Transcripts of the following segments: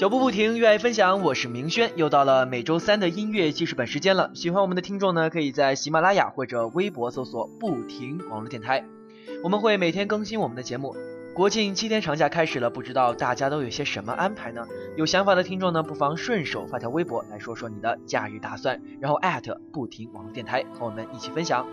脚步不停，热爱分享。我是明轩，又到了每周三的音乐记事本时间了。喜欢我们的听众呢，可以在喜马拉雅或者微博搜索“不停网络电台”，我们会每天更新我们的节目。国庆七天长假开始了，不知道大家都有些什么安排呢？有想法的听众呢，不妨顺手发条微博来说说你的假日打算，然后艾特不停网络电台和我们一起分享。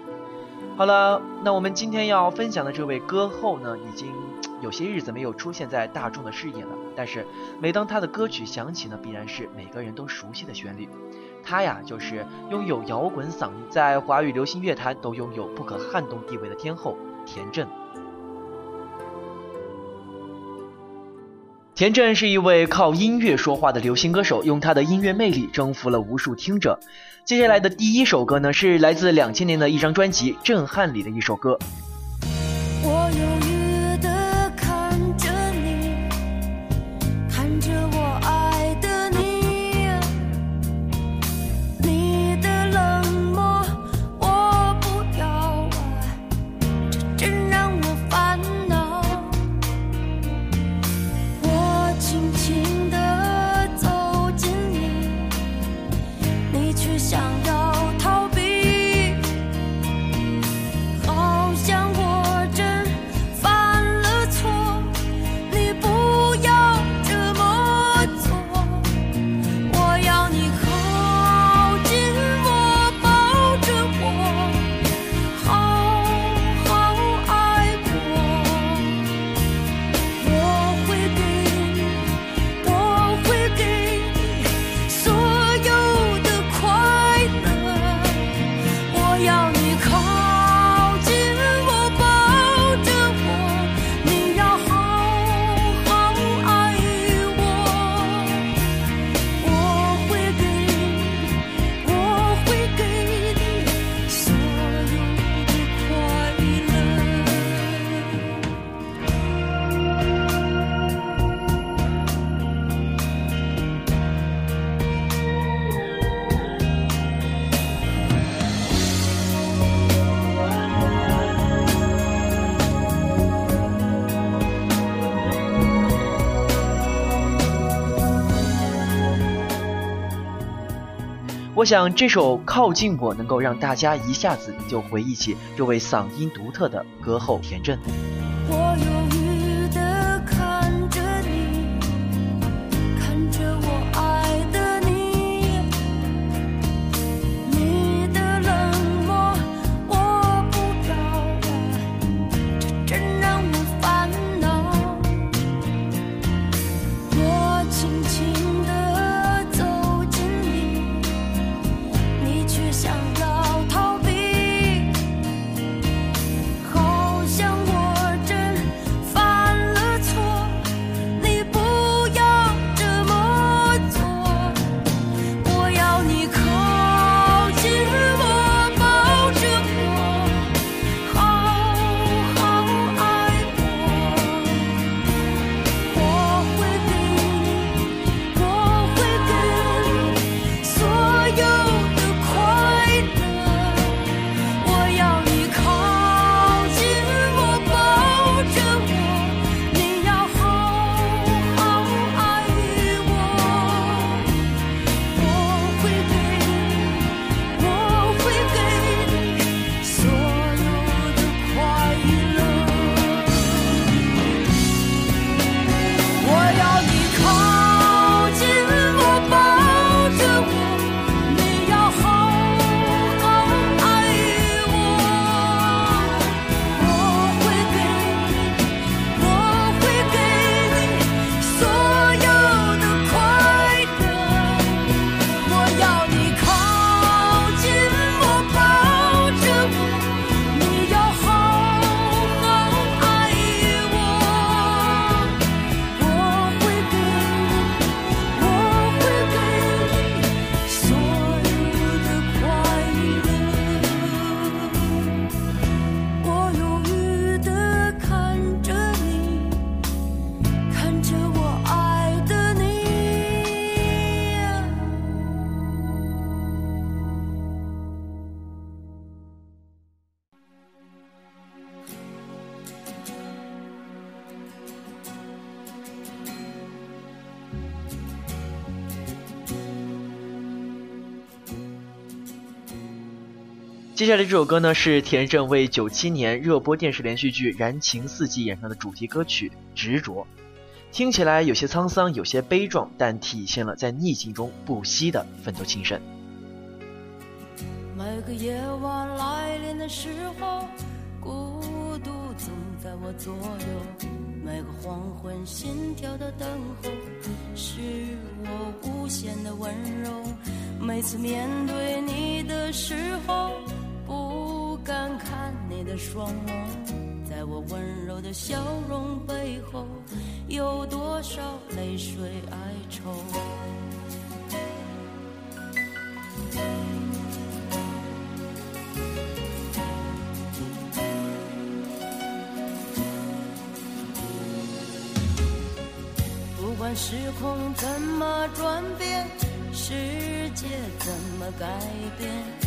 好了，那我们今天要分享的这位歌后呢，已经有些日子没有出现在大众的视野了。但是每当他的歌曲响起呢，必然是每个人都熟悉的旋律。他呀，就是拥有摇滚嗓音，在华语流行乐坛都拥有不可撼动地位的天后田震。田震是一位靠音乐说话的流行歌手，用他的音乐魅力征服了无数听者。接下来的第一首歌呢，是来自两千年的一张专辑《震撼》里的一首歌。我想这首《靠近我》能够让大家一下子就回忆起这位嗓音独特的歌后田震。接下来这首歌呢，是田震为九七年热播电视连续剧《燃情四季》演唱的主题歌曲《执着》，听起来有些沧桑，有些悲壮，但体现了在逆境中不息的奋斗精神。每个夜晚来临的时候，孤独总在我左右；每个黄昏心跳的等候，是我无限的温柔。每次面对你的时候。的双眸，在我温柔的笑容背后，有多少泪水哀愁？不管时空怎么转变，世界怎么改变。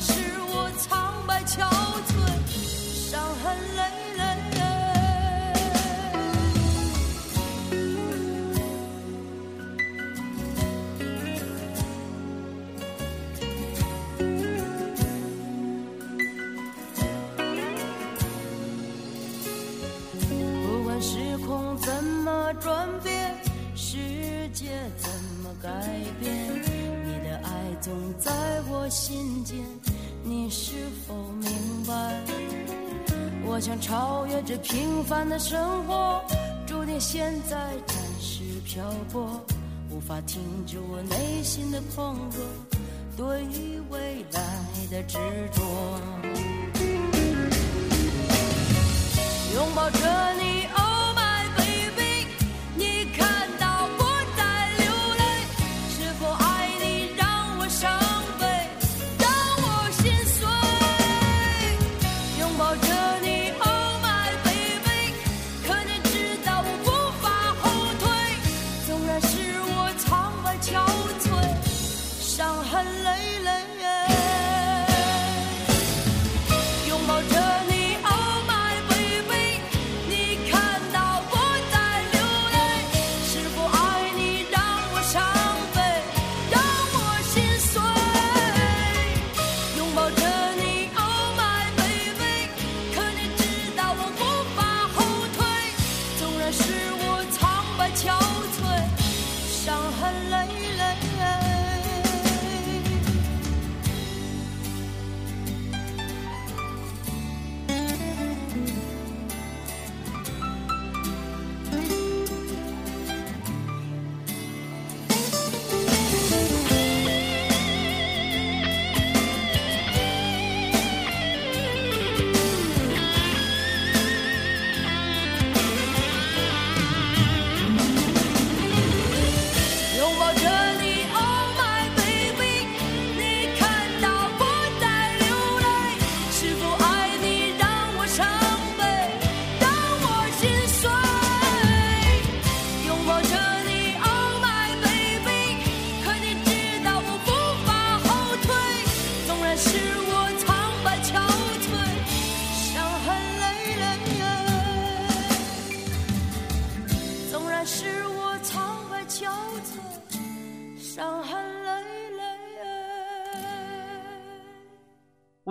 是我苍白憔悴伤痕累超越这平凡的生活，注定现在暂时漂泊，无法停止我内心的狂热，对未来的执着。拥抱着你。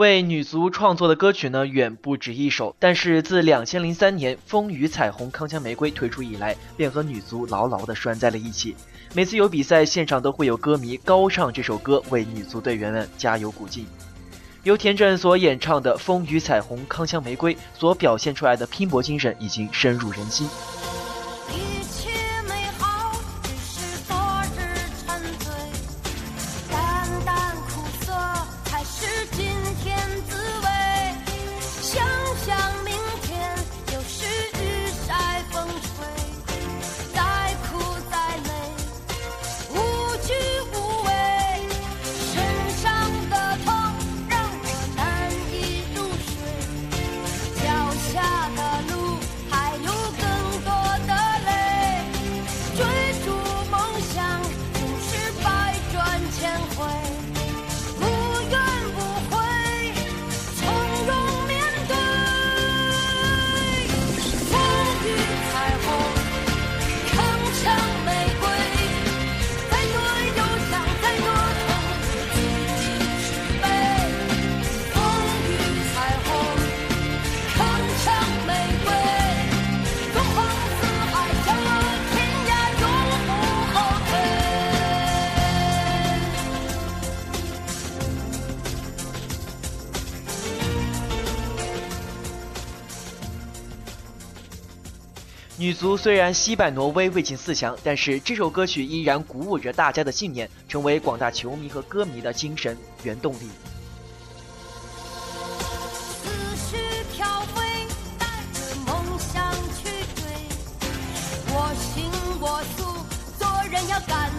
为女足创作的歌曲呢，远不止一首。但是自两千零三年《风雨彩虹铿锵玫瑰》推出以来，便和女足牢牢地拴在了一起。每次有比赛，现场都会有歌迷高唱这首歌，为女足队员们加油鼓劲。由田震所演唱的《风雨彩虹铿锵玫瑰》所表现出来的拼搏精神，已经深入人心。女足虽然惜败挪威未进四强，但是这首歌曲依然鼓舞着大家的信念，成为广大球迷和歌迷的精神原动力。要敢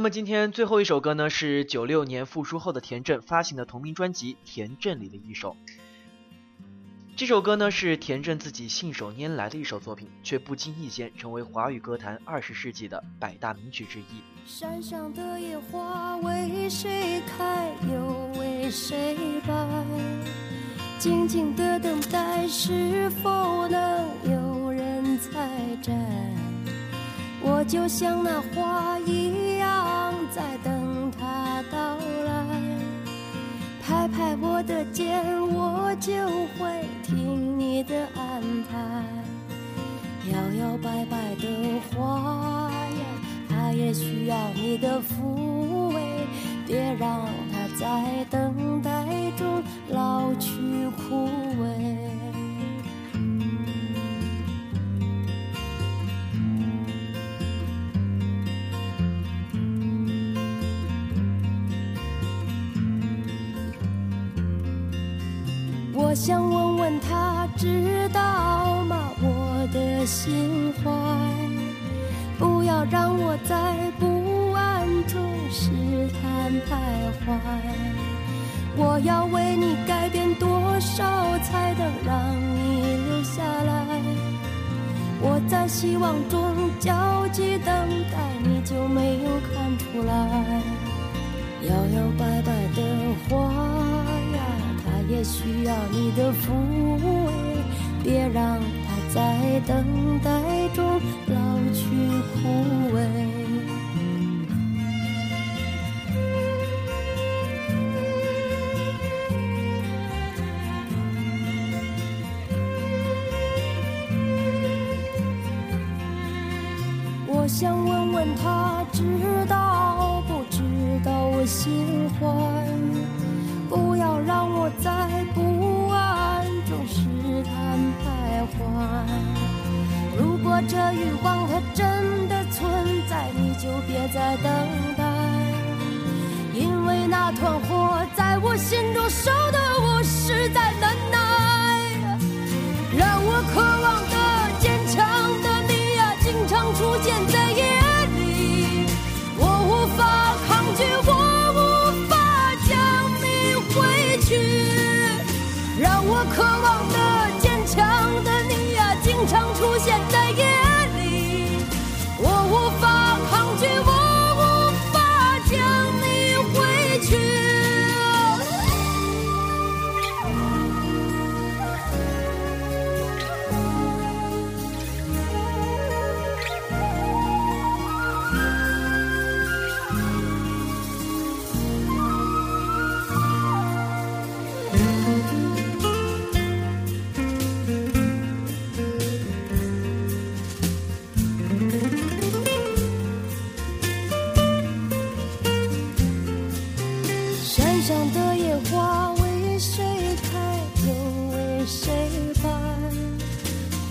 那么今天最后一首歌呢，是九六年复出后的田震发行的同名专辑《田震》里的一首。这首歌呢是田震自己信手拈来的一首作品，却不经意间成为华语歌坛二十世纪的百大名曲之一。山上的野花为谁开，又为谁败？静静的等待，是否能有人采摘？我就像那花一样，在等他到来。拍拍我的肩，我就会听你的安排。摇摇摆摆的花呀，它也需要你的抚慰。别让它在等待中老去枯萎。我想问问他，知道吗？我的心怀，不要让我在不安中试探徘徊。我要为你改变多少，才能让你留下来？我在希望中焦急等待，你就没有看出来？摇摇摆摆。需要你的抚慰，别让它在等待中老去枯萎。我想问问他，知道不知道我心怀？不要让我在这欲望它真的存在，你就别再等待。因为那团火在我心中烧得我实在山上的野花为谁开又为谁败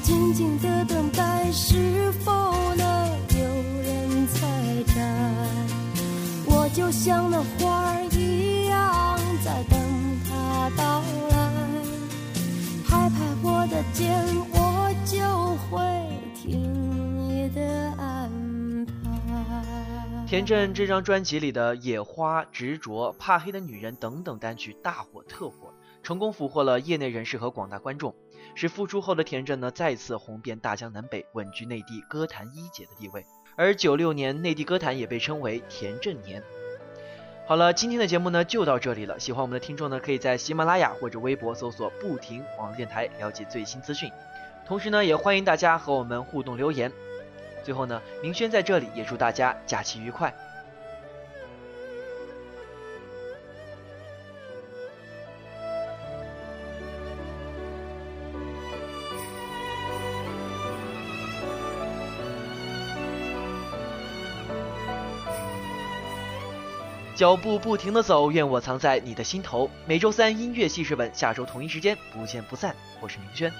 静静地等待是否能有人采摘我就像那花儿一样在等他到来。拍拍我的肩田震这张专辑里的《野花》《执着》《怕黑的女人》等等单曲大火特火，成功俘获了业内人士和广大观众。使复出后的田震呢再次红遍大江南北，稳居内地歌坛一姐的地位。而九六年内地歌坛也被称为田震年。好了，今天的节目呢就到这里了。喜欢我们的听众呢，可以在喜马拉雅或者微博搜索“不停网络电台”了解最新资讯。同时呢，也欢迎大家和我们互动留言。最后呢，明轩在这里也祝大家假期愉快。脚步不停的走，愿我藏在你的心头。每周三音乐记事本，下周同一时间不见不散。我是明轩。